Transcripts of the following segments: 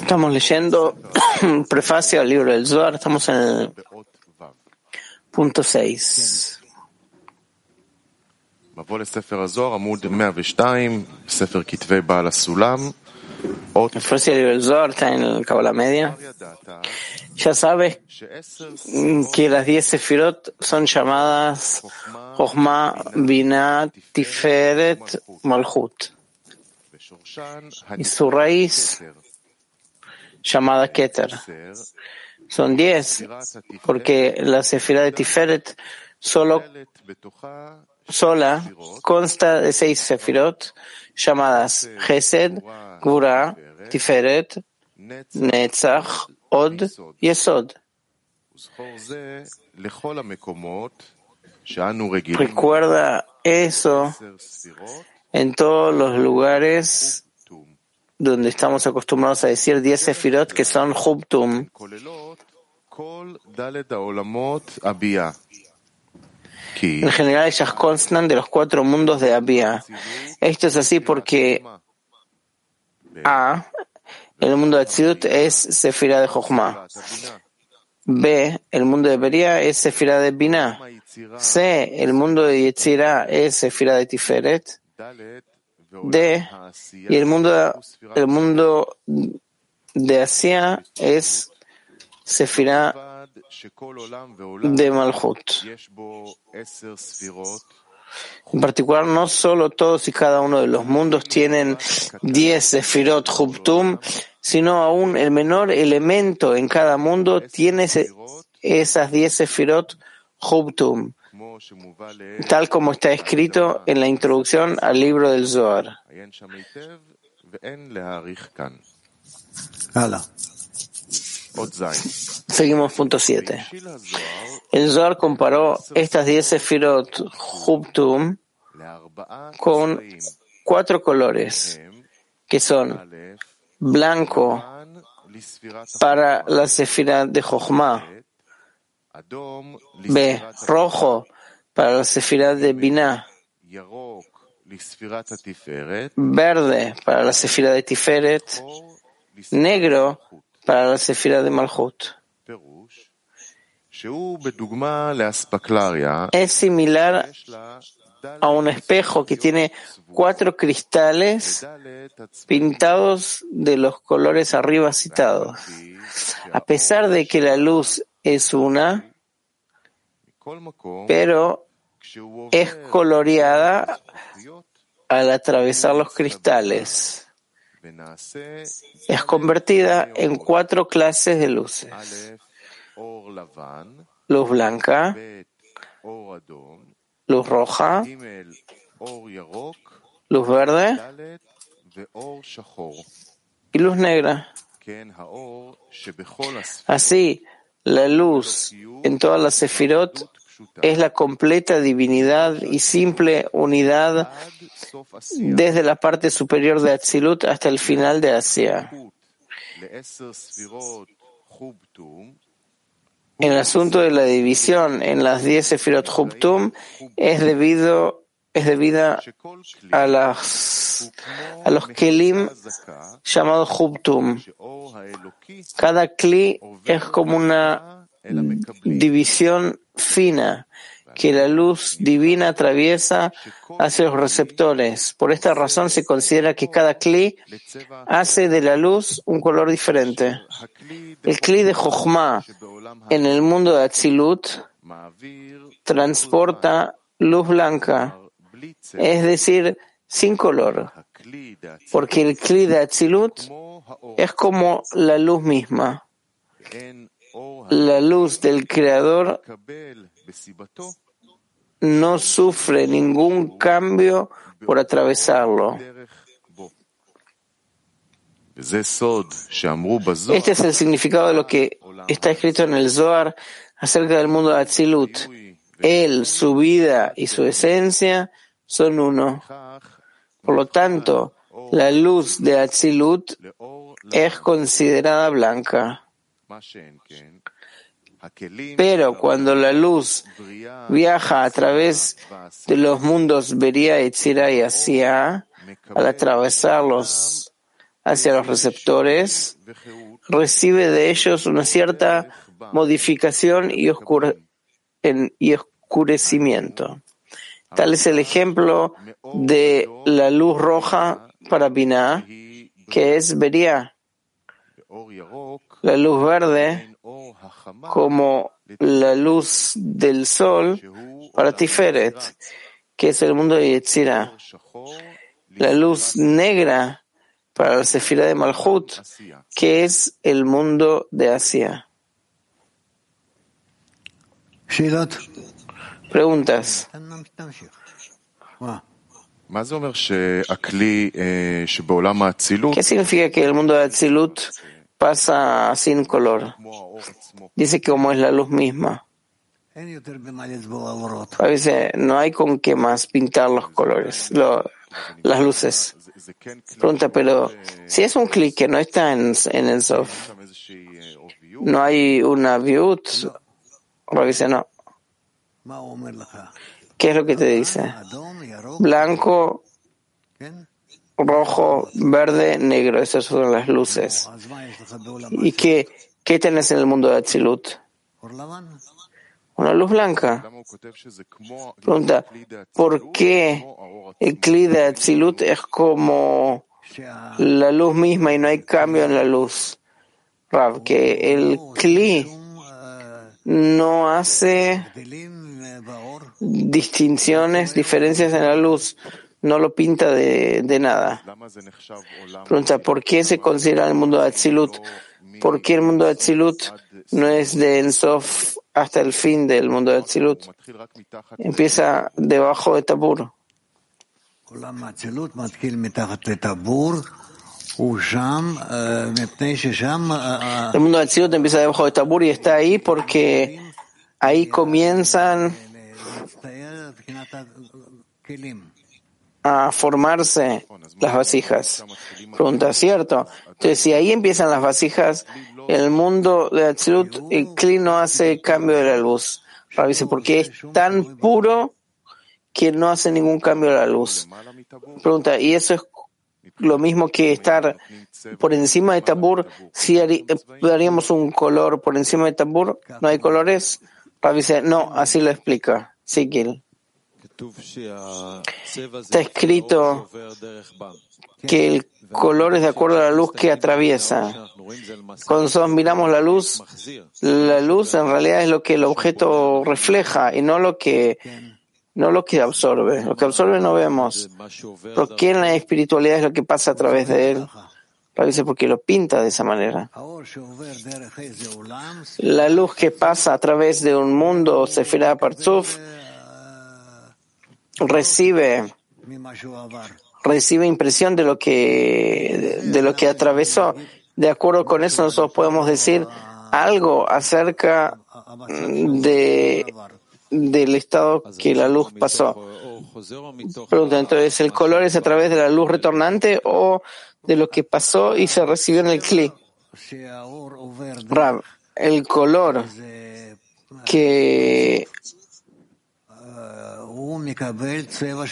Estamos leyendo prefacio al libro del Zohar, estamos en el punto 6. El prefacio del libro del está en el Kabbalah Media. Ya sabes que las 10 sefirot son llamadas Jochma, Binah, Tiferet, Malchut. Y su raíz, llamada Keter. Son 10, porque la sefira de Tiferet solo, sola consta de seis sefirot llamadas Gesed, Gura, Tiferet, Netzach, Od y Esod. Recuerda eso en todos los lugares donde estamos acostumbrados a decir 10 sefirot que son Hubtum. En general ellas constan de los cuatro mundos de Abia. Esto es así porque A, el mundo de Atzidut es Sefira de Jochma. B, el mundo de Beria es Sefira de Binah. C, el mundo de Yetzirah es Sefira de Tiferet. D, y el mundo, el mundo de Asia es Sefira de Malchut. En particular, no solo todos y cada uno de los mundos tienen 10 Sefirot Hubtum, sino aún el menor elemento en cada mundo tiene esas 10 Sefirot Hubtum, tal como está escrito en la introducción al libro del Zohar. Seguimos punto 7. El Zohar comparó estas 10 Sefirot Hubtum con cuatro colores, que son blanco para la Sefira de Jochma, B, rojo para la Sefira de Binah, verde para la Sefira de Tiferet, negro para la Sefira de Malchut. Es similar a un espejo que tiene cuatro cristales pintados de los colores arriba citados. A pesar de que la luz es una, pero es coloreada al atravesar los cristales. Es convertida en cuatro clases de luces. Luz blanca, luz roja, luz verde y luz negra. Así, la luz en todas las sefirot es la completa divinidad y simple unidad desde la parte superior de Atzilut hasta el final de Asia. El asunto de la división en las diez Sefirot Hubtum es debido es debida a, los kelim llamados Hubtum. Cada kli es como una división fina que la luz divina atraviesa hacia los receptores. Por esta razón se considera que cada kli hace de la luz un color diferente. El kli de Jochma en el mundo de Atzilut transporta luz blanca, es decir, sin color, porque el kli de Atzilut es como la luz misma. La luz del Creador no sufre ningún cambio por atravesarlo. Este es el significado de lo que está escrito en el Zohar acerca del mundo de Atzilut. Él, su vida y su esencia son uno. Por lo tanto, la luz de Atzilut es considerada blanca. Pero cuando la luz viaja a través de los mundos Beria, Etzira y Asia, al atravesarlos hacia los receptores, recibe de ellos una cierta modificación y, oscurecimiento. Tal es el ejemplo de la luz roja para Binah, que es Beria. La luz verde como la luz del sol para Tiferet, que es el mundo de Yetzirah. La luz negra para la Sefira de Malhut, que es el mundo de Asia. Preguntas. ¿Qué significa que el mundo de Atzilut pasa sin color? Dice que como es la luz misma. A veces no hay con qué más pintar los colores, las luces. Pregunta, pero si es un clic que no está en, el soft, no hay una view, dice no. ¿Qué es lo que te dice? Blanco, rojo, verde, negro. Esas son las luces. ¿Y qué, qué tenés en el mundo de Atzilut? Una luz blanca. Pregunta, ¿por qué el Kli de Atzilut es como la luz misma y no hay cambio en la luz? Rav, que el Kli no hace distinciones, diferencias en la luz, no lo pinta de, de nada. Pregunta, ¿por qué se considera el mundo de Atzilut? ¿Por qué el mundo de Atzilut no es de Ensof hasta el fin del mundo de Atzilut? Empieza debajo de Tabur. El mundo de Atzilut empieza debajo de Tabur y está ahí porque ahí comienzan a formarse las vasijas. Pregunta, ¿cierto? Entonces, si ahí empiezan las vasijas, el mundo de Atzilut, el Kli no hace cambio de la luz. dice, porque es tan puro que no hace ningún cambio de la luz. Pregunta, ¿y eso es lo mismo que estar por encima de Tabur? Si daríamos un color por encima de Tabur, ¿no hay colores? dice, no, así lo explica. Sikil. Está escrito que el color es de acuerdo a la luz que atraviesa. Cuando nosotros miramos la luz, la luz en realidad es lo que el objeto refleja y no lo que no lo que absorbe. Lo que absorbe no vemos. ¿Por qué en la espiritualidad es lo que pasa a través de él? Parece porque lo pinta de esa manera. La luz que pasa a través de un mundo, Sefirah Partzuf, recibe recibe impresión de lo que de lo que atravesó. De acuerdo con eso nosotros podemos decir algo acerca de del estado que la luz pasó. Pregunta, entonces, ¿el color es a través de la luz retornante o de lo que pasó y se recibió en el clic? el color que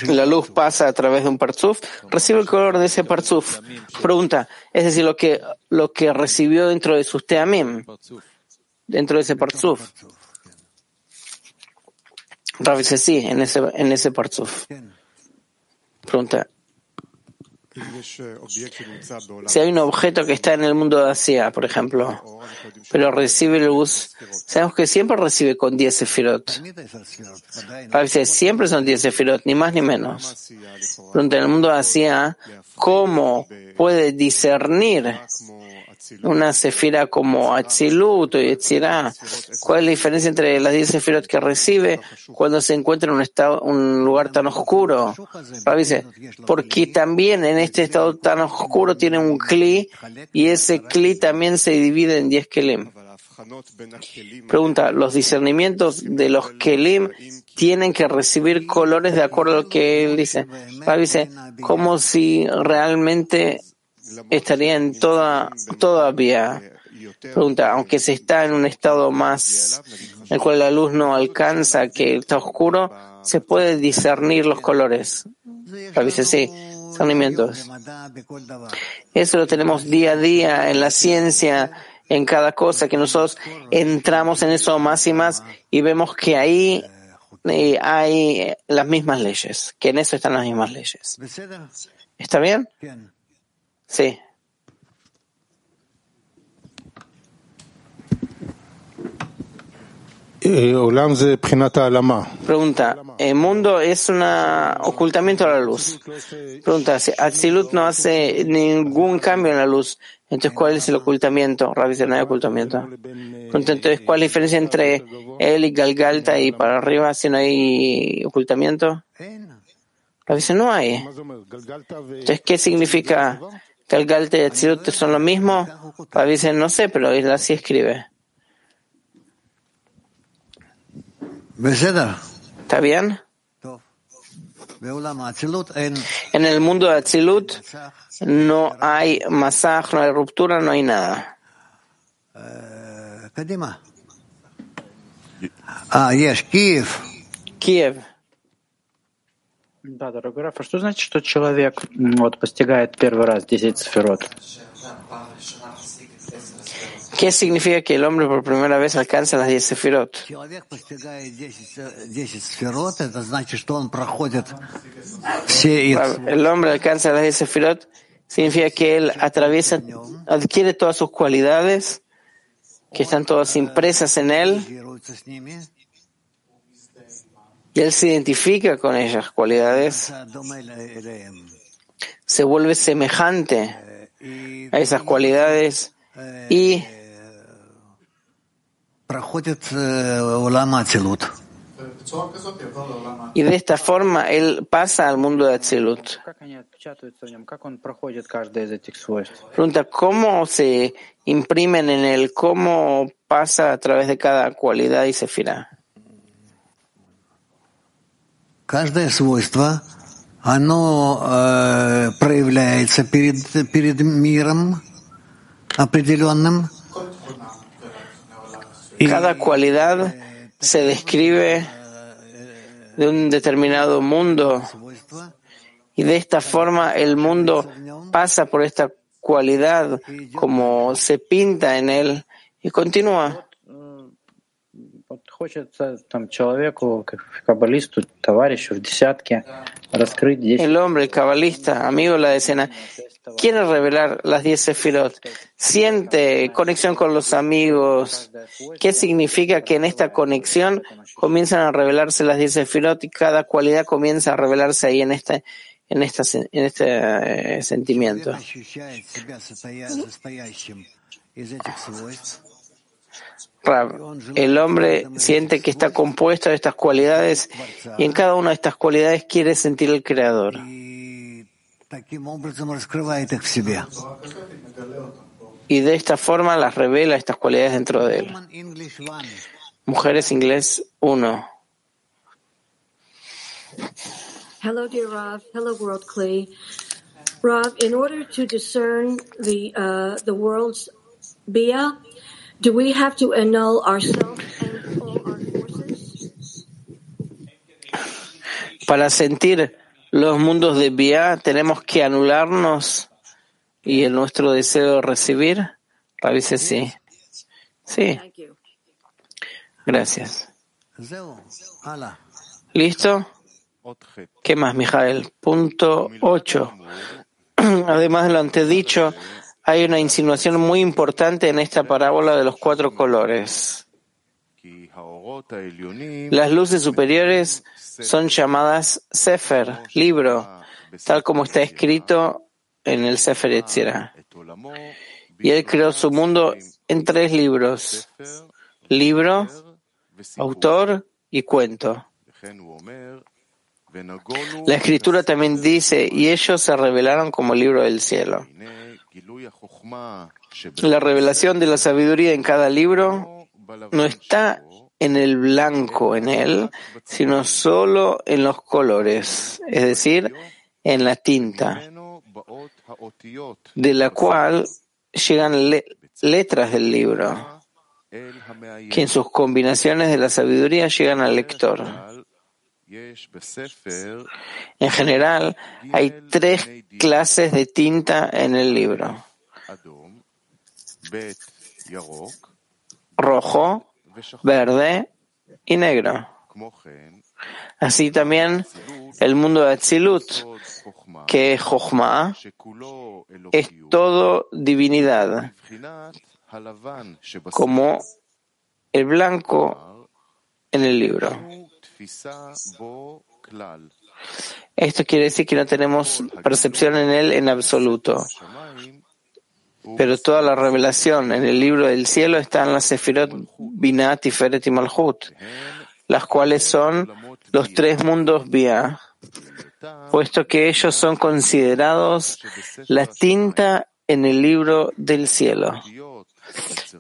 la luz pasa a través de un parzuf, recibe el color de ese parzuf. Pregunta, es decir, lo que, lo que recibió dentro de sus teamim, dentro de ese parzuf. Rav dice sí, en ese, en ese parzuf. Pregunta, si hay un objeto que está en el mundo de Asia, por ejemplo, pero recibe luz, sabemos que siempre recibe con 10 sefirot. A veces siempre son 10 sefirot, ni más ni menos. Pero en el mundo de Asia, ¿cómo puede discernir una sefira como Atzilut o Yetzirah. ¿Cuál es la diferencia entre las 10 sefirot que recibe cuando se encuentra en un, estado, un lugar tan oscuro? dice, porque también en este estado tan oscuro tiene un kli y ese kli también se divide en 10 kelim. Pregunta, ¿los discernimientos de los kelim tienen que recibir colores de acuerdo a lo que él dice? dice, como si realmente estaría en toda, todavía Pregunta, aunque se está en un estado más en el cual la luz no alcanza, que está oscuro, ¿se puede discernir los colores? Dice sí, discernimientos. Eso lo tenemos día a día en la ciencia, en cada cosa, que nosotros entramos en eso más y más y vemos que ahí eh, hay las mismas leyes, que en eso están las mismas leyes. ¿Está bien? Sí. Eh, Pregunta, ¿el mundo es un ocultamiento a la luz? Pregunta, si Atzilut no hace ningún cambio en la luz, entonces ¿cuál es el ocultamiento? Rabbi no hay ocultamiento. Pregunta, entonces, ¿cuál es la diferencia entre él y Galgalta y para arriba si no hay ocultamiento? Rabbi no hay. Entonces, ¿qué significa Galgalta y Atzilut son lo mismo? Rabbi no sé, pero él así escribe. ¿Está bien? En el mundo de Atzilut no hay masaj, no hay ruptura, no hay nada. Kiev. Да, дорогой Раф, а что значит, что человек вот, постигает первый раз 10 сферот? ¿Qué significa que el hombre por primera vez alcanza las 10 sefirot? El hombre alcanza las 10 sefirot significa que él atraviesa, adquiere todas sus cualidades, que están todas impresas en él, y él se identifica con esas cualidades, se vuelve semejante a esas cualidades y y de esta forma él pasa al mundo de Atzilut. Pregunta, ¿cómo se imprimen en él? ¿Cómo pasa a través de cada cualidad y sefira? Каждое свойство, оно э, проявляется перед, перед миром определенным, cada cualidad se describe de un determinado mundo y de esta forma el mundo pasa por esta cualidad como se pinta en él y continúa. El hombre, el cabalista, amigo de la decena, quiere revelar las diez sefirot. Siente conexión con los amigos. ¿Qué significa que en esta conexión comienzan a revelarse las diez sefirot y cada cualidad comienza a revelarse ahí en este, en esta, en este eh, sentimiento? El hombre siente que está compuesto de estas cualidades y en cada una de estas cualidades quiere sentir el Creador. Y de esta forma las revela estas cualidades dentro de él. Mujeres inglés 1. Hello, dear Rav. Hello, world clay. Rav, in order to discern the uh, the world's bia, do we have to annul ourselves and all our forces? Para sentir los mundos de Bia, tenemos que anularnos y el nuestro deseo de recibir. Parece sí. Sí. Gracias. ¿Listo? ¿Qué más, Mijael? Punto 8. Además de lo antedicho, hay una insinuación muy importante en esta parábola de los cuatro colores. Las luces superiores son llamadas Sefer, libro, tal como está escrito en el Sefer Etzira. Y él creó su mundo en tres libros, libro, autor y cuento. La escritura también dice, y ellos se revelaron como libro del cielo. La revelación de la sabiduría en cada libro no está en el blanco en él, sino solo en los colores, es decir, en la tinta, de la cual llegan letras del libro, que en sus combinaciones de la sabiduría llegan al lector. En general, hay tres clases de tinta en el libro. Rojo, verde y negro. Así también el mundo de Atzilut, que es Jochma, es todo divinidad, como el blanco en el libro. Esto quiere decir que no tenemos percepción en él en absoluto. Pero toda la revelación en el libro del cielo está en la Sefirot Binat, Tiferet y Malhut, las cuales son los tres mundos vía, puesto que ellos son considerados la tinta en el libro del cielo.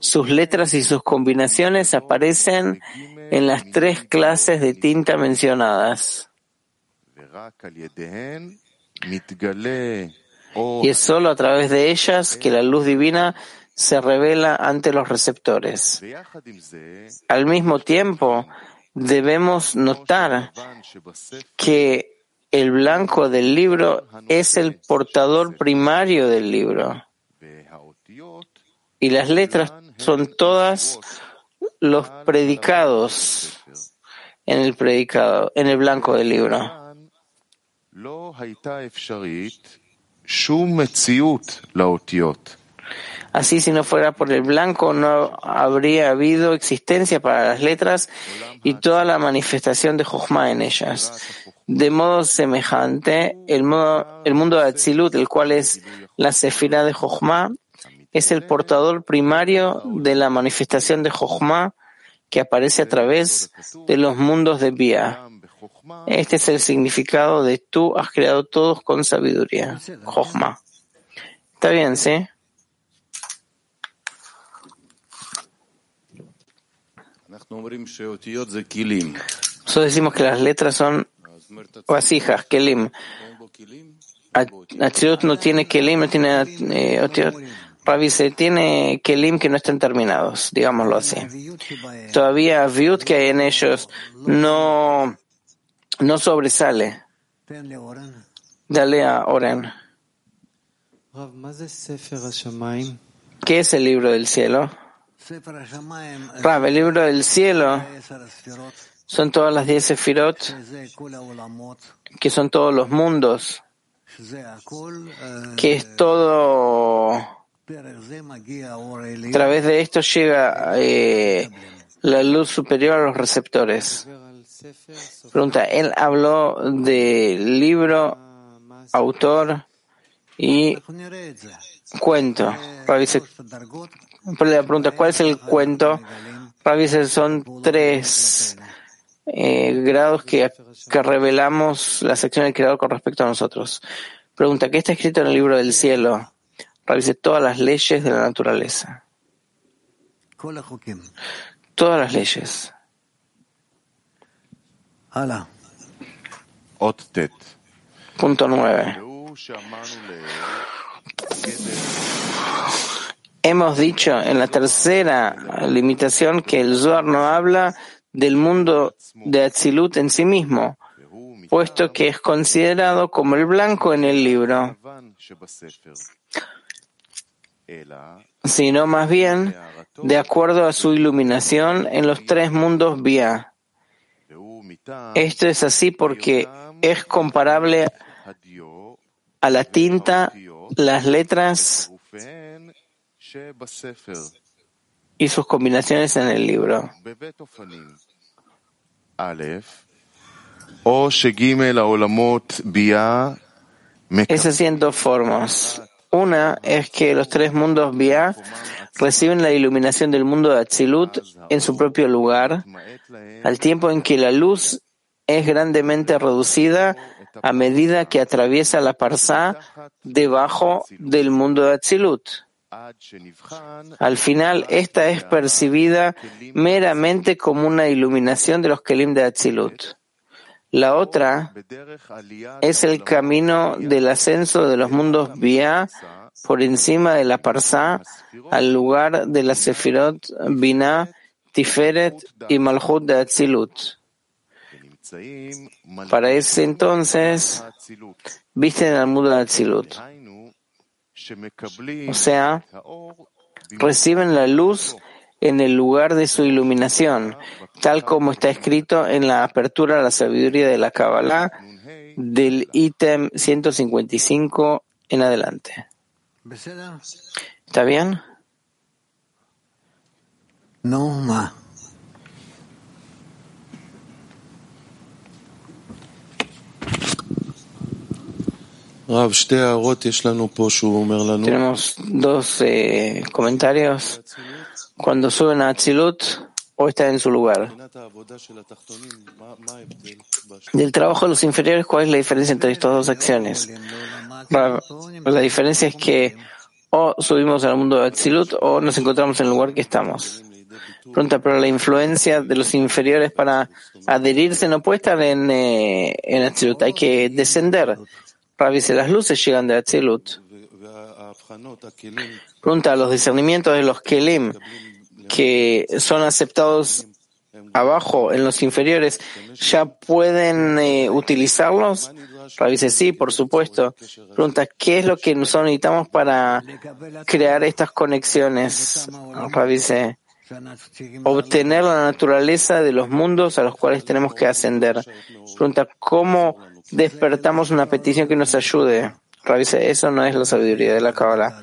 Sus letras y sus combinaciones aparecen en las tres clases de tinta mencionadas. Y es solo a través de ellas que la luz divina se revela ante los receptores. Al mismo tiempo, debemos notar que el blanco del libro es el portador primario del libro. Y las letras son todas los predicados en el predicado, en el blanco del libro. Así, si no fuera por el blanco, no habría habido existencia para las letras y toda la manifestación de Jochma en ellas. De modo semejante, el, el mundo de Atzilut, el cual es la sefira de Jochma, es el portador primario de la manifestación de Jochma que aparece a través de los mundos de Bia. Este es el significado de tú has creado todos con sabiduría. Jochma. Está bien, ¿sí? Nosotros decimos que las letras son vasijas, kelim. Atzilut no tiene kelim, no tiene eh, Ravi se tiene kelim que no estén terminados, digámoslo así. Todavía viut que hay en ellos no, no sobresale. Dale a Oren. ¿Qué es el libro del cielo? Rav, el libro del cielo son todas las diez sefirot, que son todos los mundos, que es todo, a través de esto llega eh, la luz superior a los receptores. Pregunta, él habló de libro, autor y cuento. Pregunta, ¿cuál es el cuento? Ravi son tres eh, grados que, que revelamos la sección del creador con respecto a nosotros. Pregunta, ¿qué está escrito en el libro del cielo? Ravi todas las leyes de la naturaleza. Todas las leyes. Punto nueve. Hemos dicho en la tercera limitación que el Zohar no habla del mundo de Atzilut en sí mismo, puesto que es considerado como el blanco en el libro, sino más bien de acuerdo a su iluminación en los tres mundos vía. Esto es así porque es comparable a la tinta, las letras y sus combinaciones en el libro. Es así en dos formas. Una es que los tres mundos Bia reciben la iluminación del mundo de Atzilut en su propio lugar, al tiempo en que la luz es grandemente reducida a medida que atraviesa la Parsá debajo del mundo de Atzilut. Al final, esta es percibida meramente como una iluminación de los Kelim de Atzilut. La otra es el camino del ascenso de los mundos Bia por encima de la Parsá al lugar de la Sefirot Binah, Tiferet y Malchut de Atzilut. Para ese entonces, visten al mundo de Atzilut. O sea, reciben la luz en el lugar de su iluminación, tal como está escrito en la apertura a la sabiduría de la Kabbalah del ítem 155 en adelante. ¿Está bien? No, ma. Tenemos dos eh, comentarios. Cuando suben a Atzilut o está en su lugar. Del trabajo de los inferiores, ¿cuál es la diferencia entre estas dos acciones? La diferencia es que o subimos al mundo de Atzilut o nos encontramos en el lugar que estamos. Pregunta, pero la influencia de los inferiores para adherirse no puede estar en, eh, en Atzilut, hay que descender. Dice, las luces llegan de Atzilut. Pregunta, los discernimientos de los Kelim que son aceptados abajo en los inferiores, ¿ya pueden eh, utilizarlos? Rabbi dice, sí, por supuesto. Pregunta, ¿qué es lo que nosotros necesitamos para crear estas conexiones? Rabbi dice, obtener la naturaleza de los mundos a los cuales tenemos que ascender. Pregunta, ¿cómo despertamos una petición que nos ayude? Rabbi dice, eso no es la sabiduría de la Kabbalah.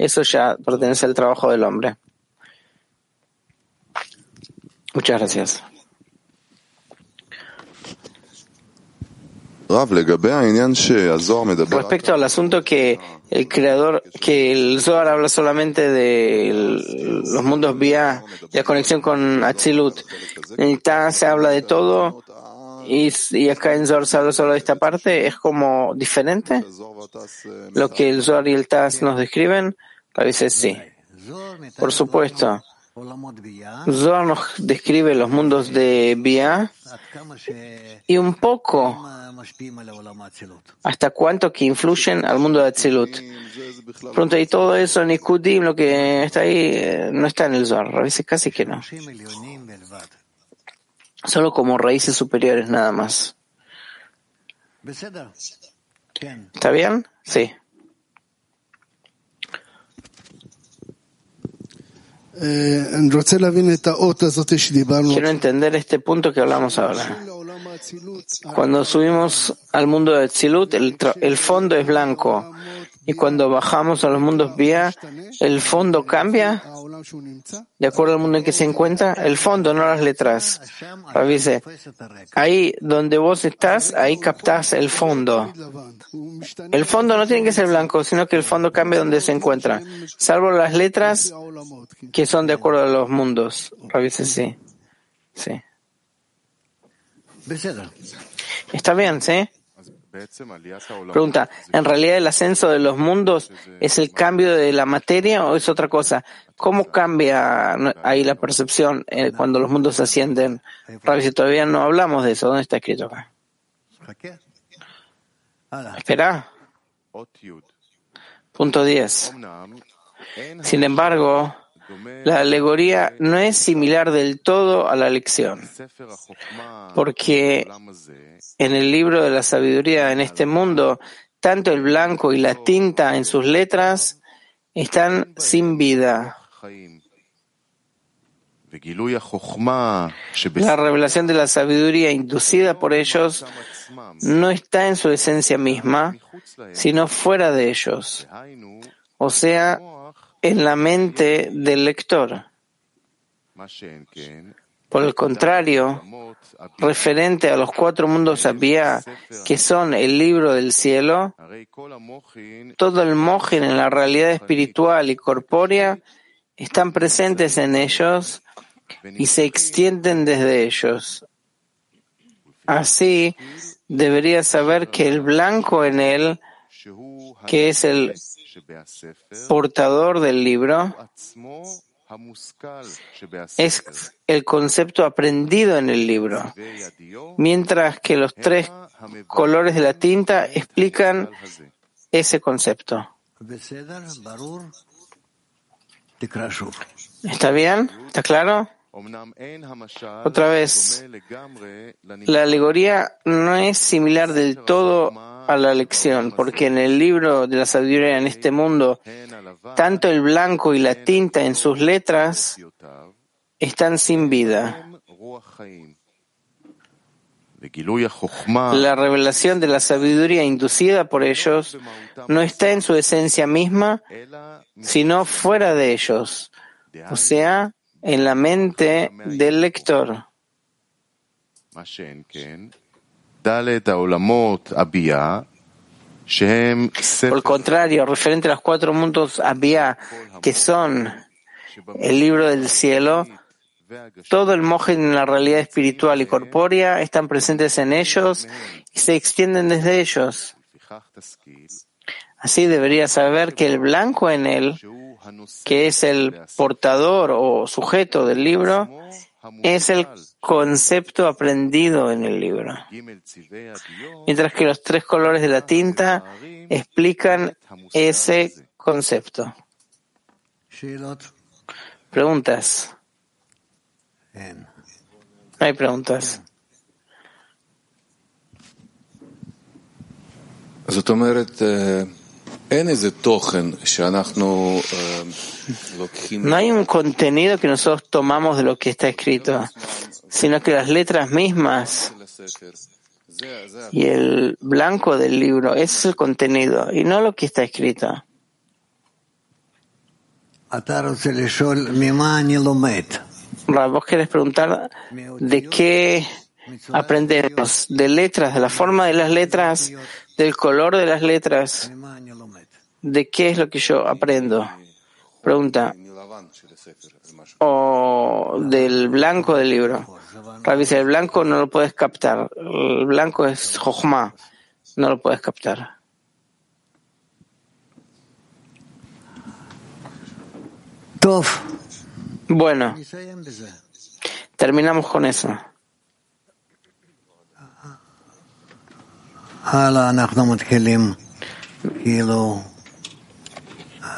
Eso ya pertenece al trabajo del hombre. Muchas gracias. Respecto al asunto que el creador, que el Zohar habla solamente de los mundos vía la conexión con Atzilut. En TAS se habla de todo y, y acá en Zohar se solo de esta parte. ¿Es como diferente? Lo que el Zohar y el TAS nos describen, a veces sí. Por supuesto. Zohar nos describe los mundos de Bia y un poco hasta cuánto que influyen al mundo de Atzilut. Pronto, y todo eso, Nikudim, lo que está ahí, eh, no está en el Zohar. A veces casi que no. Solo como raíces superiores nada más. ¿Está bien? Sí. Quiero entender este punto que hablamos ahora. Cuando subimos al mundo de Tzilut, el, el fondo es blanco. Y cuando bajamos a los mundos vía, ¿el fondo cambia? De acuerdo al mundo en que se encuentra, el fondo, no las letras. Dice, ahí donde vos estás, ahí captás el fondo. El fondo no tiene que ser blanco, sino que el fondo cambia donde se encuentra, salvo las letras que son de acuerdo a los mundos. Dice, sí. Sí. Está bien, ¿sí? Pregunta, ¿en realidad el ascenso de los mundos es el cambio de la materia o es otra cosa? ¿Cómo cambia ahí la percepción eh, cuando los mundos ascienden? si todavía no hablamos de eso. ¿Dónde está escrito acá? Espera. Punto 10. Sin embargo, la alegoría no es similar del todo a la lección, porque en el libro de la sabiduría en este mundo, tanto el blanco y la tinta en sus letras están sin vida. La revelación de la sabiduría inducida por ellos no está en su esencia misma, sino fuera de ellos, o sea, en la mente del lector. Por el contrario, referente a los cuatro mundos Abiyah, que son el libro del cielo, todo el mojen en la realidad espiritual y corpórea están presentes en ellos y se extienden desde ellos. Así, debería saber que el blanco en él, que es el portador del libro, es el concepto aprendido en el libro, mientras que los tres colores de la tinta explican ese concepto. ¿Está bien? ¿Está claro? Otra vez, la alegoría no es similar del todo a la lección, porque en el libro de la sabiduría en este mundo, tanto el blanco y la tinta en sus letras están sin vida. La revelación de la sabiduría inducida por ellos no está en su esencia misma, sino fuera de ellos, o sea, en la mente del lector. Por el contrario, referente a los cuatro mundos Abiyah, que son el libro del cielo, todo el mojen en la realidad espiritual y corpórea están presentes en ellos y se extienden desde ellos. Así debería saber que el blanco en él, que es el portador o sujeto del libro, es el concepto aprendido en el libro. Mientras que los tres colores de la tinta explican ese concepto. Preguntas. No hay preguntas. זאת אומרת, no hay un contenido que nosotros tomamos de lo que está escrito, sino que las letras mismas y el blanco del libro, ese es el contenido y no lo que está escrito. Vos querés preguntar de qué aprendemos, de letras, de la forma de las letras, del color de las letras de qué es lo que yo aprendo. Pregunta. O del blanco del libro. Revisa, el blanco no lo puedes captar. El blanco es Jochma. No lo puedes captar. Bueno, terminamos con eso.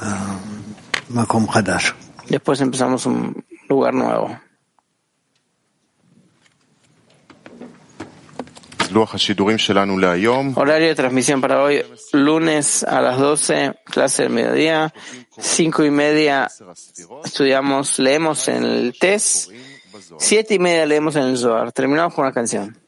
Ah, Después empezamos un lugar nuevo. Horario de transmisión para hoy, lunes a las 12, clase del mediodía, cinco y media estudiamos, leemos en el test, siete y media leemos en el Zohar. Terminamos con una canción.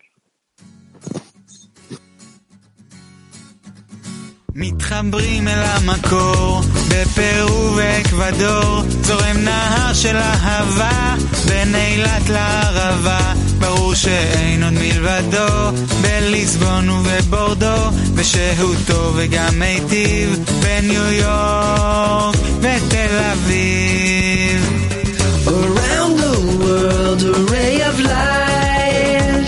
מתחברים אל המקור, בפרו ואקוודור, זורם נהר של אהבה, בין אילת לערבה, ברור שאין עוד מלבדו, בליסבון ובבורדו, ושהותו וגם מיטיב, בניו יורק ותל אביב. Around the world, a ray of light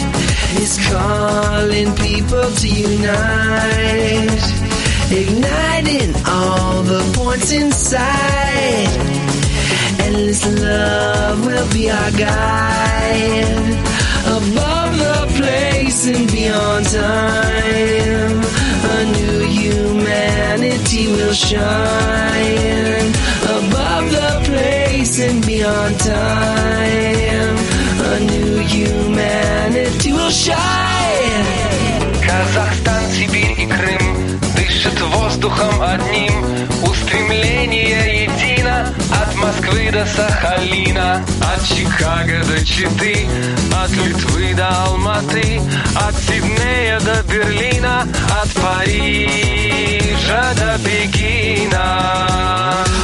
is calling people to unite, igniting all the points inside. Endless love will be our guide, above the place and beyond time. A new humanity will shine above the place and beyond time. A new humanity will shine. Воздухом одним. Устремление едино От Москвы до Сахалина От Чикаго до Читы От Литвы до Алматы От Сиднея до Берлина От Парижа до Пекина.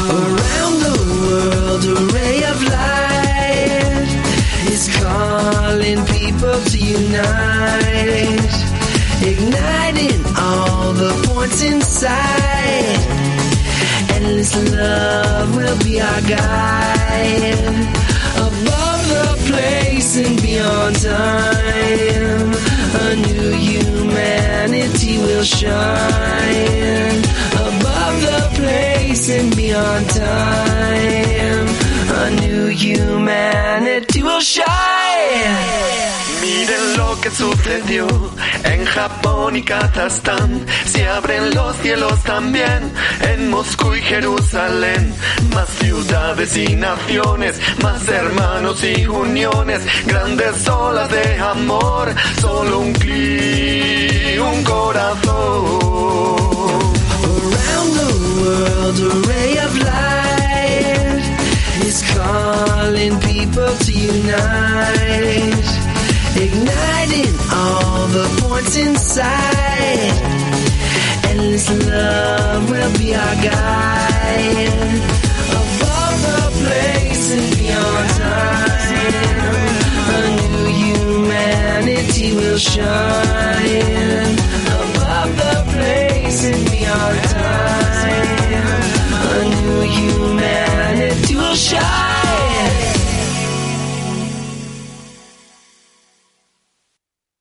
Around the world, a ray of light is calling people to unite, igniting all the points inside. Endless love will be our guide, above the place and beyond time. A new humanity will shine above the place and beyond time. A new humanity will shine. Miren lo que sucedió en Japón y Kazajstán se abren los cielos también en Moscú y Jerusalén. Más ciudades y naciones, más hermanos y uniones, grandes olas de amor, solo un clic, un corazón. Around the world, a ray of light is calling people to unite, igniting all the points inside. Endless love will be our guide. Above the place and beyond time, a new humanity will shine. Above the place and beyond time, a new humanity